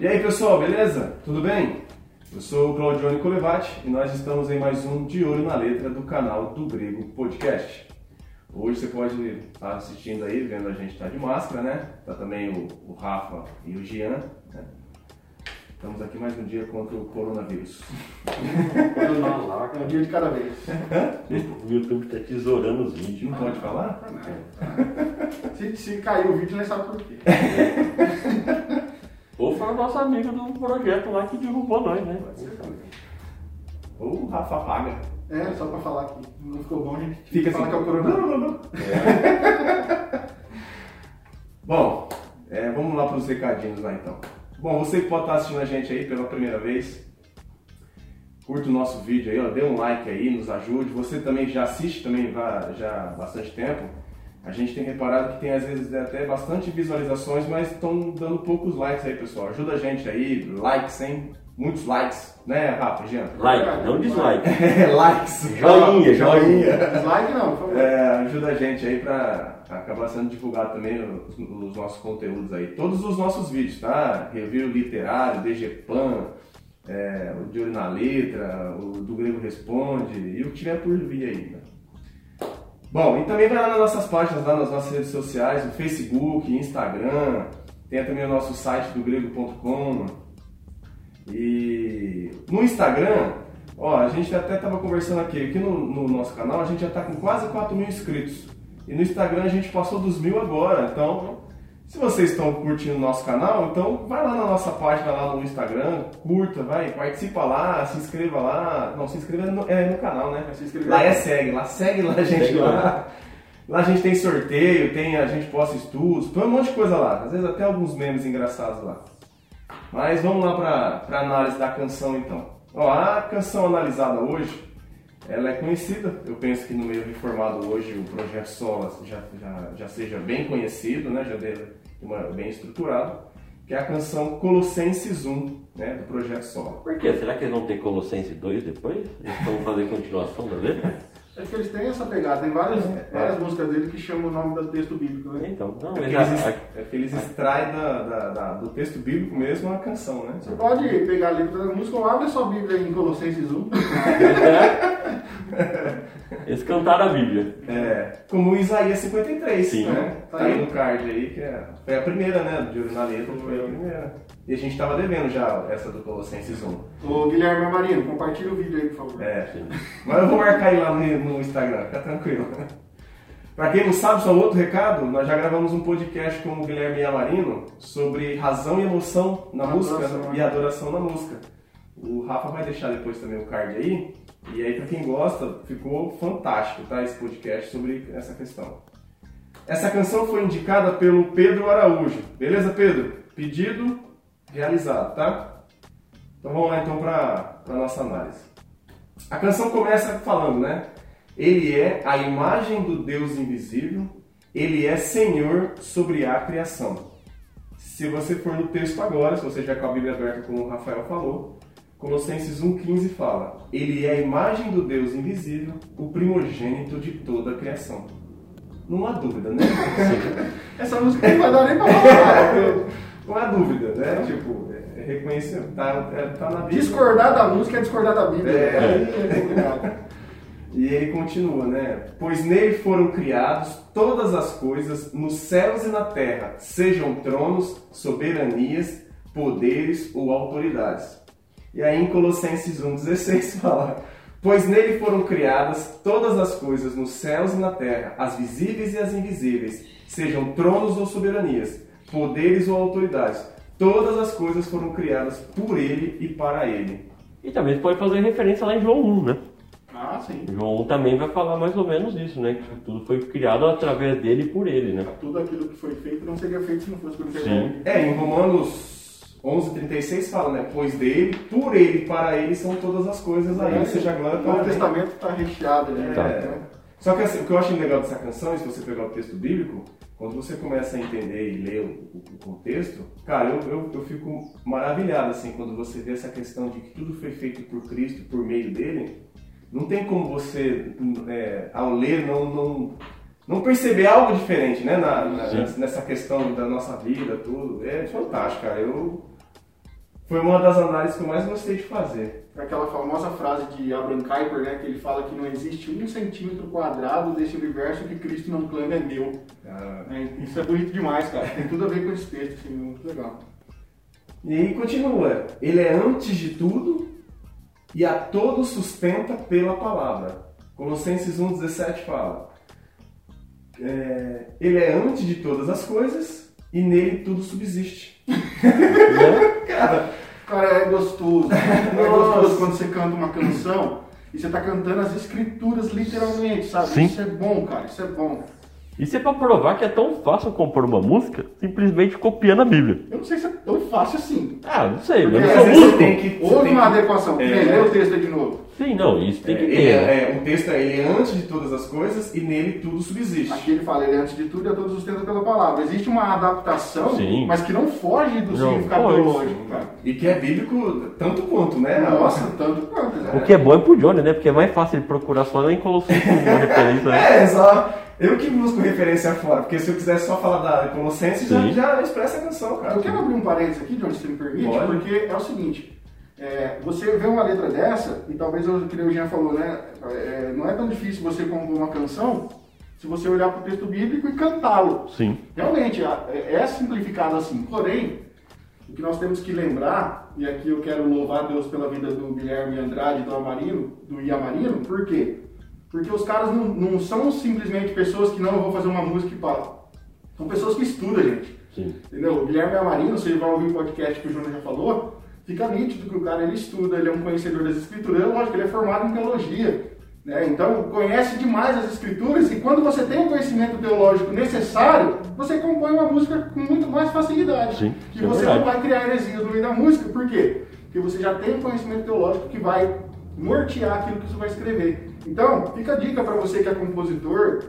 E aí pessoal, beleza? Tudo bem? Eu sou o Claudione Colevati e nós estamos em mais um De Olho na Letra do canal do Grego Podcast. Hoje você pode estar assistindo aí, vendo a gente estar tá de máscara, né? Tá também o, o Rafa e o Gian, né? Estamos aqui mais um dia contra o coronavírus. um dia de cada vez. O YouTube está tesourando os vídeos. Não pode falar? Não. Se, se cair o vídeo, nós sabe por quê. Foi o nosso amigo do projeto lá que derrubou nós, né? Pode ser também. Ou o Rafa paga. É, só pra falar que não ficou bom, a gente Fica fala assim. que é o. Não, não, não. É. Bom, é, vamos lá para os recadinhos lá então. Bom, você que pode estar assistindo a gente aí pela primeira vez, curta o nosso vídeo aí, ó, dê um like aí, nos ajude. Você também já assiste também já há bastante tempo. A gente tem reparado que tem às vezes até bastante visualizações, mas estão dando poucos likes aí, pessoal. Ajuda a gente aí, likes, hein? Muitos likes, né, Rafa, Jean? Like, não dislike. likes. Joinha, joinha. Dislike não, por favor. É, ajuda a gente aí pra acabar sendo divulgado também os, os nossos conteúdos aí. Todos os nossos vídeos, tá? Review literário, DGPAN, é, o De Olho na Letra, o do Grego Responde e o que tiver por vir aí, né? Bom, e também vai lá nas nossas páginas, lá nas nossas redes sociais, no Facebook, Instagram, tem também o nosso site do grego.com. E no Instagram, ó, a gente até estava conversando aqui, aqui no, no nosso canal a gente já está com quase 4 mil inscritos. E no Instagram a gente passou dos mil agora, então se vocês estão curtindo o nosso canal, então vai lá na nossa página lá no Instagram, curta, vai, participa lá, se inscreva lá. Não, se inscreva no, é, no canal, né? Se inscrever. Lá é segue, lá segue lá a gente Segue lá. lá. Lá a gente tem sorteio, tem, a gente posta estudos, põe um monte de coisa lá. Às vezes até alguns memes engraçados lá. Mas vamos lá para a análise da canção então. Ó, a canção analisada hoje, ela é conhecida. Eu penso que no meio reformado hoje o projeto Solas já, já, já seja bem conhecido, né? já deve, bem estruturado. Que é a canção Colossenses 1, né? do projeto Sola. Por quê? Será que eles vão ter Colossenses 2 depois? Eles vão fazer continuação da letra? É que eles têm essa pegada. Tem várias, várias músicas dele que chamam o nome do texto bíblico, né? Então, não, É que eles, é que eles extraem da, da- da- do texto bíblico mesmo a canção, né? Você pode pegar a letra da música ou abre a sua Bíblia em Colossenses 1. eles cantaram a Bíblia. É, como Isaías 53, Sim. né? Tá aí aí. no card aí, que é, foi a primeira, né? De olho na letra, foi a primeira. E a gente tava devendo já essa do Colossenses 1. Ô Guilherme Amarino, compartilha o vídeo aí, por favor. É, Sim. mas eu vou marcar ele lá no, no Instagram, fica tranquilo. Pra quem não sabe, só um outro recado, nós já gravamos um podcast com o Guilherme Amarino sobre razão e emoção na Adoração, música né? e adoração na música. O Rafa vai deixar depois também o card aí. E aí, pra quem gosta, ficou fantástico, tá? Esse podcast sobre essa questão. Essa canção foi indicada pelo Pedro Araújo. Beleza, Pedro? Pedido realizado, tá? Então vamos lá então para a nossa análise. A canção começa falando, né? Ele é a imagem do Deus invisível, ele é Senhor sobre a criação. Se você for no texto agora, se você já com a Bíblia aberta, como o Rafael falou, Colossenses 1,15 fala: Ele é a imagem do Deus invisível, o primogênito de toda a criação. Não há dúvida, né? Essa música não vai dar nem pra falar. Não há dúvida, né? Tipo, é reconhecer, tá, é, tá na Bíblia. Discordar da música é discordar da Bíblia. É. Aí é complicado. E ele continua, né? Pois nele foram criados todas as coisas, nos céus e na terra, sejam tronos, soberanias, poderes ou autoridades. E aí em Colossenses 1,16 fala: Pois nele foram criadas todas as coisas nos céus e na terra, as visíveis e as invisíveis, sejam tronos ou soberanias, poderes ou autoridades. Todas as coisas foram criadas por ele e para ele. E também pode fazer referência lá em João 1, né? Ah, sim. João 1 também vai falar mais ou menos isso, né? Que tudo foi criado através dele e por ele, né? Tudo aquilo que foi feito não seria feito se não fosse pelo Sim. Senhor. É, em Romanos 11:36 fala, né? Pois dele, por ele, para ele são todas as coisas aí, seja glória O para Novo ele. Testamento está recheado, né? Tá. É. Só que assim, o que eu acho legal dessa canção, e se você pegar o texto bíblico, quando você começa a entender e ler o, o- o contexto, cara, eu, eu, eu fico maravilhado assim quando você vê essa questão de que tudo foi feito por Cristo, por meio dele. Não tem como você, é, ao ler, não, não, não perceber algo diferente, né? Na, na- nessa questão da nossa vida, tudo. É fantástico, cara. Eu foi uma das análises que eu mais gostei de fazer. Aquela famosa frase de Abraham Kuyper, né, que ele fala que não existe um centímetro quadrado desse universo que Cristo não clama é meu. Ah, É, isso é bonito demais, cara. Tem tudo a ver com esse texto, assim, muito legal. E aí continua. Ele é antes de tudo e a todos sustenta pela palavra. Colossenses 1,17 fala. é, ele é antes de todas as coisas e nele tudo subsiste. Né? Cara, Cara, é gostoso. É gostoso quando você canta uma canção e você tá cantando as escrituras literalmente, sabe? Sim. Isso é bom, cara. Isso é bom. Isso é pra provar que é tão fácil compor uma música simplesmente copiando a Bíblia. Eu não sei se é tão fácil assim. Ah, não sei, mas eu sou músico. tem que. Houve tem uma que- adequação. Que É. lê o texto aí de novo. Sim, não, isso tem que ele ter. é- né? é, o texto é ele é antes de todas as coisas e nele tudo subsiste. Aqui ele fala, ele é antes de tudo e a todos sustenta pela palavra. Existe uma adaptação, Sim. mas que não foge do Não significado teológico, cara. E que é bíblico tanto quanto, né? Nossa, tanto quanto. né? O que é bom é pro Johnny, né? Porque é mais fácil ele procurar só lá em Colossenses uma referência, né? É, só. Eu que busco referência fora, porque se eu quisesse só falar da Colossenses, já, já expressa a canção, cara. Eu quero abrir um parênteses aqui, John, se você me permite, Pode. porque é o seguinte. é, você vê uma letra dessa, e talvez o que o Jean falou, né? é, não é tão difícil você compor uma canção se você olhar para o texto bíblico e cantá-lo. Sim. Realmente, é é simplificado assim. Porém, o que nós temos que lembrar, e aqui eu quero louvar Deus pela vida do Guilherme Andrade, do Amarino, do Iamarino, por quê? Porque os caras não, não são simplesmente pessoas que não, eu vou fazer uma música e pá. São pessoas que estudam, gente. Sim. Entendeu? O Guilherme Amarino, você vai ouvir o podcast que o Júnior já falou, fica nítido que o cara ele estuda, ele é um conhecedor das escrituras, lógico, ele é formado em teologia. Né? Então, conhece demais as escrituras e quando você tem o conhecimento teológico necessário, você compõe uma música com muito mais facilidade. Sim, e é você verdade. não vai criar heresias no meio da música. Por quê? Porque você já tem o conhecimento teológico que vai nortear aquilo que você vai escrever. Então, fica a dica para você que é compositor,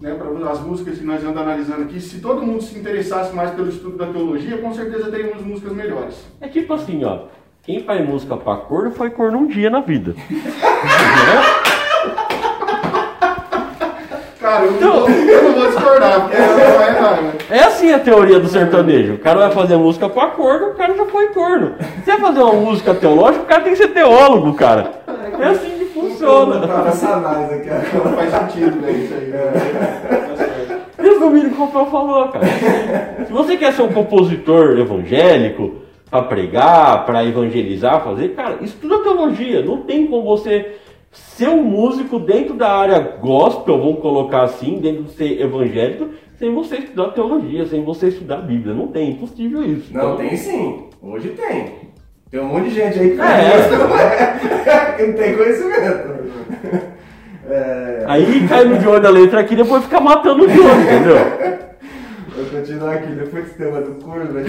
né, para as músicas que nós andamos analisando aqui, se todo mundo se interessasse mais pelo estudo da teologia, com certeza teríamos músicas melhores. É tipo assim, ó. Quem faz música pra corno foi corno um dia na vida. Cara, eu, Então- não, vou, eu não vou discordar, porque não é nada. né? É assim a teoria do sertanejo. O cara vai fazer música pra corno, o cara já foi corno. Se vai fazer uma música teológica, o cara tem que ser teólogo, cara. É assim funciona. Tá análise aqui agora. Não faz sentido, né? Isso aí. Certo. Resumindo o que o Rafael falou, cara. Se você quer ser um compositor evangélico, pra pregar, pra evangelizar, fazer, cara, estuda teologia. Não tem como você ser um músico dentro da área gospel, vamos colocar assim, dentro de ser evangélico, sem você estudar teologia, sem você estudar a Bíblia. Não tem, impossível isso. Não, Então, tem sim. Hoje tem. Tem um monte de gente aí que É. não é? que não tem conhecimento. É, Aí cai no Johnny da letra aqui e depois fica matando o Johnny, entendeu? vou continuar aqui, depois desse tema do curso, né?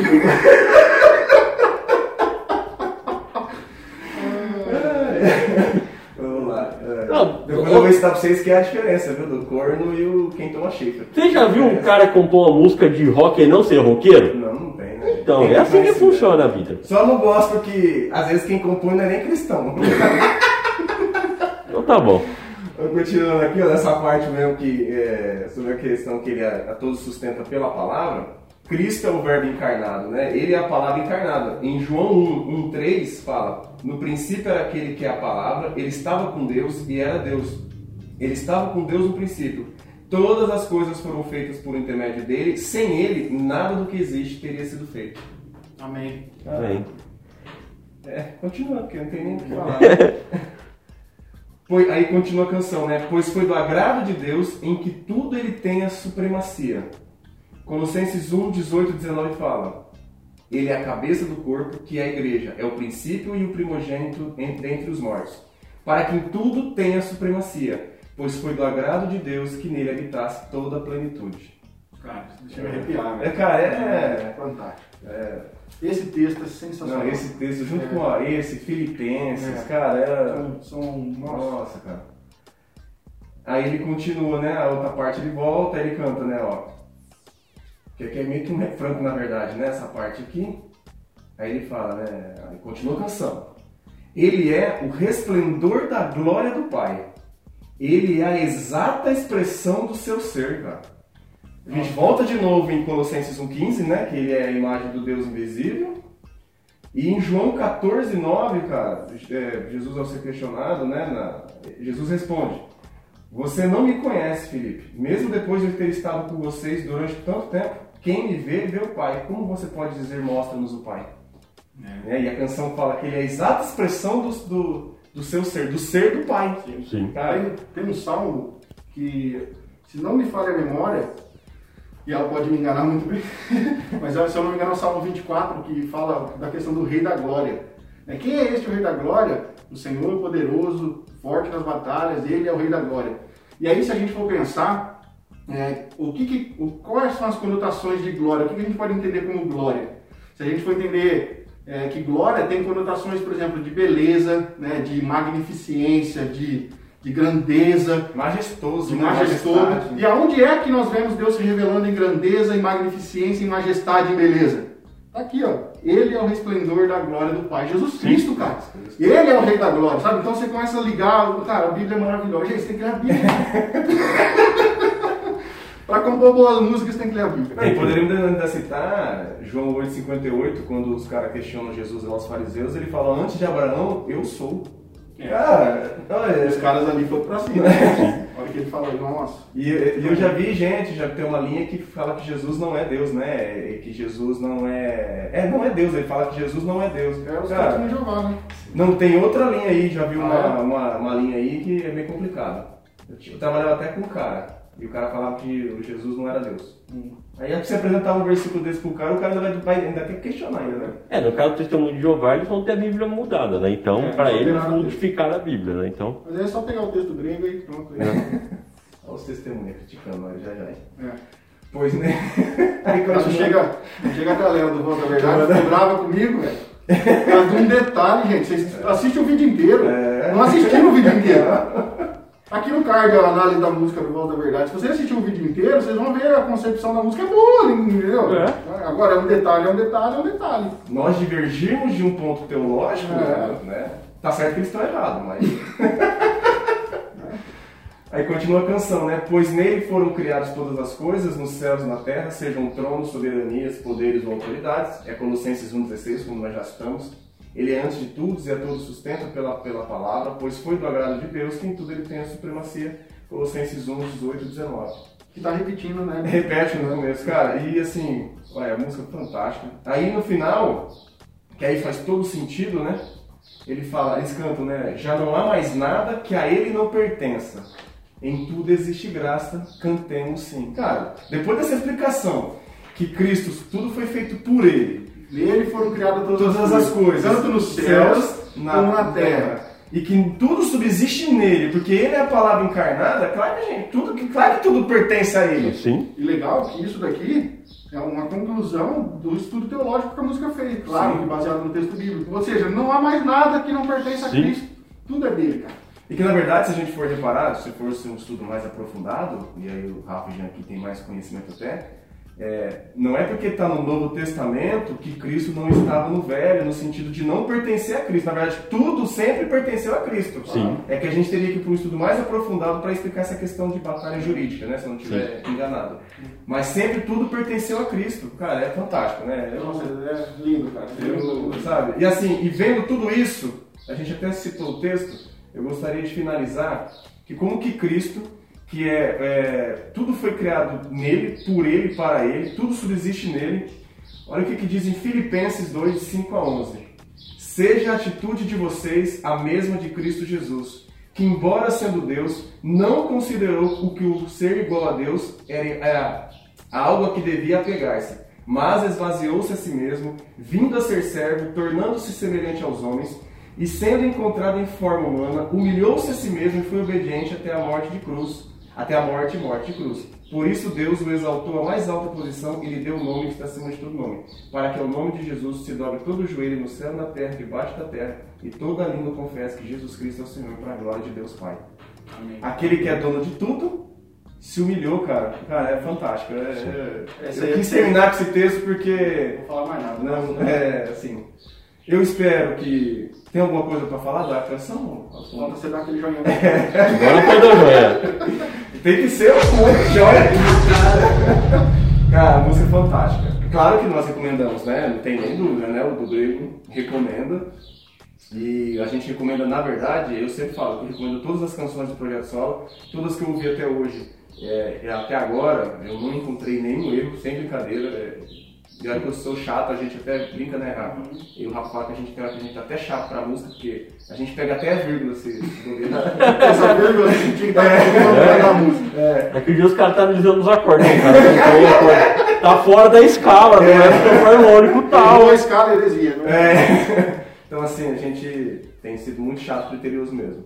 Vamos lá. é. Não, Depois eu- vou ensinar pra vocês que é a diferença, viu? Do corno e o quem toma chifre. Você já viu um cara compor uma música de rock e não ser roqueiro? Não, né? Então, é assim que funciona a vida. Só não gosto que, às vezes, quem compõe não é nem cristão. Então tá bom. Continuando aqui, ó, nessa parte mesmo que, é, sobre a questão que ele a, a todos sustenta pela palavra. Cristo é o verbo encarnado, né? Ele é a palavra encarnada. Em João 1, 1, 3 fala: No princípio era aquele que é a palavra, ele estava com Deus e era Deus. Ele estava com Deus no princípio. Todas as coisas foram feitas por intermédio dele. Sem ele, nada do que existe teria sido feito. Amém. Bem. É, continua, porque não tem nem o que falar. Foi- aí continua a canção, né? Pois foi do agrado de Deus em que tudo ele tem a supremacia. Colossenses 1, 18 e 19 fala: Ele é a cabeça do corpo, que é a igreja, é o princípio e o primogênito entre, entre os mortos, para que em tudo tenha supremacia, pois foi do agrado de Deus que nele habitasse toda a plenitude. Cara, deixa eu me arrepiar, É, velho. cara, é. fantástico. é Esse texto é sensacional. não, esse texto, junto É. com a, esse, Filipenses, É. cara, é. São, são nossa. Nossa, cara. Aí ele continua, né? A outra parte ele volta, aí ele canta, né? Ó. Que aqui é meio que um refrão, na verdade, né? Essa parte aqui. Aí ele fala, né? Aí continua a canção. Ele é o resplendor da glória do Pai. Ele é a exata expressão do seu ser, cara. A gente volta de novo em Colossenses 1,15, né? Que ele é a imagem do Deus invisível. E em João 14, 9, cara, é, Jesus ao ser questionado, né, na- Jesus responde, você não me conhece, Felipe, mesmo depois de ter estado com vocês durante tanto tempo, quem me vê, vê o Pai. Como você pode dizer, mostra-nos o Pai? Né? E a canção fala que ele é a exata expressão do, do, do seu ser, do ser do Pai. Sim. Cara, Tem, tem um salmo que, se não me falha a memória, e ela pode me enganar muito bem, mas se eu não me engano é o Salmo 24 que fala da questão do Rei da Glória. Né, Quem é este o Rei da Glória? O Senhor poderoso, forte nas batalhas, ele é o Rei da Glória. E aí, se a gente for pensar, é, o que que- o- quais são as conotações de glória? O que, que a gente pode entender como glória? Se a gente for entender é, que glória tem conotações, por exemplo, de beleza, né, de magnificência, de, de grandeza, majestoso, de né? majestoso. Majestade. E aonde é que nós vemos Deus se revelando em grandeza, em magnificência, em majestade, em beleza? Tá aqui, ó. Ele é o resplendor da glória do Pai. Jesus Cristo, cara. Ele é o Rei da Glória, sabe? Então você começa a ligar, cara, a Bíblia é maravilhosa. Gente, você tem que ler a Bíblia. Pra compor boas músicas, tem que ler a Bíblia. E poderíamos ainda citar João 8,58, quando os caras questionam Jesus aos fariseus, ele fala, antes de Abraão, eu sou. Cara, olha, Os caras ali foram pra cima. né? A hora que ele falou, nossa. E, e eu já vi gente, já tem uma linha que fala que Jesus não é Deus, né? E que Jesus não é. É, não é Deus, ele fala que Jesus não é Deus. É os Cara, caras de Jeová, né? não tem outra linha aí, já vi uma, Ah, é? uma, uma linha aí que é meio complicada. Eu, trabalhava até com um cara, e o cara falava que o Jesus não era Deus. Hum. Aí você apresentar um versículo desse pro cara, o cara ainda, vai, ainda tem que questionar ainda, né? É, no caso do testemunho de Jeová, eles vão ter a Bíblia mudada, né? Então, É, para eles, modificaram a Bíblia, né? Então, Mas é só pegar o texto grego e pronto. Olha os testemunhos criticando nós já já. É. Pois, né? Aí Quando continua- chega, chega a galera do Voz da Verdade, ficou brava comigo, velho. Por causa de um detalhe, gente. Vocês assistem o vídeo inteiro. É. Não assistiram o vídeo inteiro. Aqui no card, a análise da música do Voz da Verdade. Se vocês assistirem o vídeo inteiro, vocês vão ver a concepção da música é boa, entendeu? É. Agora, é um detalhe, é um detalhe, é um detalhe. nós divergirmos de um ponto teológico, É. né? Tá certo que eles estão errados, mas. Aí continua a canção, né? Pois nele foram criadas todas as coisas, nos céus e na terra, sejam tronos, soberanias, poderes ou autoridades. É Colossenses 1,16, como nós já citamos. Ele é antes de tudo e a todos sustenta pela, pela palavra, pois foi do agrado de Deus que em tudo ele tem a supremacia. Colossenses 1, 18 e 19. Que tá repetindo, né? Repete no começo, cara. E assim, olha, a música é fantástica. Aí no final, que aí faz todo sentido, né? Ele fala, eles cantam, né? Já não há mais nada que a ele não pertença. Em tudo existe graça, cantemos sim. Cara, depois dessa explicação, que Cristo, tudo foi feito por ele, Nele foram criadas todas, todas as coisas, Tanto nos céus, na, como na terra. E que tudo subsiste nele, porque ele é a palavra encarnada, claro que, gente, tudo, claro que tudo pertence a ele. sim. E legal que isso daqui é uma conclusão do estudo teológico que a música fez, claro, Sim. que baseado no texto bíblico. Ou seja, não há mais nada que não pertence a Sim. Cristo. Tudo é dele, cara. E que na verdade, se a gente for reparar, se fosse um estudo mais aprofundado, e aí o Rafa e Jean aqui tem mais conhecimento até, é, não é porque está no Novo Testamento que Cristo não estava no Velho, no sentido de não pertencer a Cristo. Na verdade, tudo sempre pertenceu a Cristo. Sim. É que a gente teria que ir para um estudo mais aprofundado para explicar essa questão de batalha jurídica, né? Se eu não estiver enganado. Mas sempre tudo pertenceu a Cristo. Cara, é fantástico, né? Eu- Nossa, é lindo, cara. eu, sabe? E assim, e vendo tudo isso, a gente até citou o texto, eu gostaria de finalizar que como que Cristo, que é, é, tudo foi criado nele, por ele, para ele, tudo subsiste nele. Olha o que, que diz em Filipenses 2, de 5 a 11. Seja a atitude de vocês a mesma de Cristo Jesus, que embora sendo Deus, não considerou o que o ser igual a Deus era, era algo a que devia apegar-se, mas esvaziou-se a si mesmo, vindo a ser servo, tornando-se semelhante aos homens, e sendo encontrado em forma humana, humilhou-se a si mesmo e foi obediente até a morte de cruz, até a morte e morte de cruz. Por isso Deus o exaltou à mais alta posição e lhe deu o nome que está acima de todo nome, para que ao nome de Jesus se dobre todo o joelho no céu, na terra, debaixo da terra, e toda língua confesse que Jesus Cristo é o Senhor, para a glória de Deus Pai. Amém. Aquele que é dono de tudo se humilhou, cara. Cara, é fantástico. É, é- eu aí quis é- terminar com esse texto porque Não vou falar mais nada. não, é assim. Eu espero que tem alguma coisa para falar da canção. Falta você dar aquele joinha. Agora foi da joia. Tem que ser um joia. Cara, a música é fantástica. Claro que nós recomendamos, né? Não tem nem dúvida, né? O Rodrigo recomenda. E a gente recomenda, na verdade, eu sempre falo, eu recomendo todas as canções do Projeto Solo, todas que eu ouvi até hoje, é, até agora, eu não encontrei nenhum erro, sem brincadeira. É, já que eu sou chato, a gente até brinca, né, Rafa? E o Rafa fala que a gente, que a gente tá até chato pra música, porque a gente pega até a vírgula, se Essa vírgula a gente tá é. na música. É. Aquele dia os caras estão dizendo os acordes, né, cara? Tá fora da escala, é. não é harmônico tal. Uma escala heresia, não é? é. Então, assim, a gente tem sido muito chato criterioso mesmo.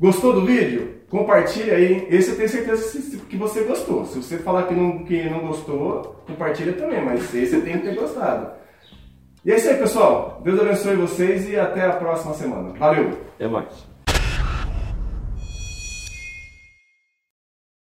Gostou do vídeo? Compartilha aí. Esse eu tenho certeza que você gostou. Se você falar que não, que não gostou, compartilha também, mas esse você tem que ter gostado. E é isso aí, pessoal. Deus abençoe vocês e até a próxima semana. Valeu! Até mais.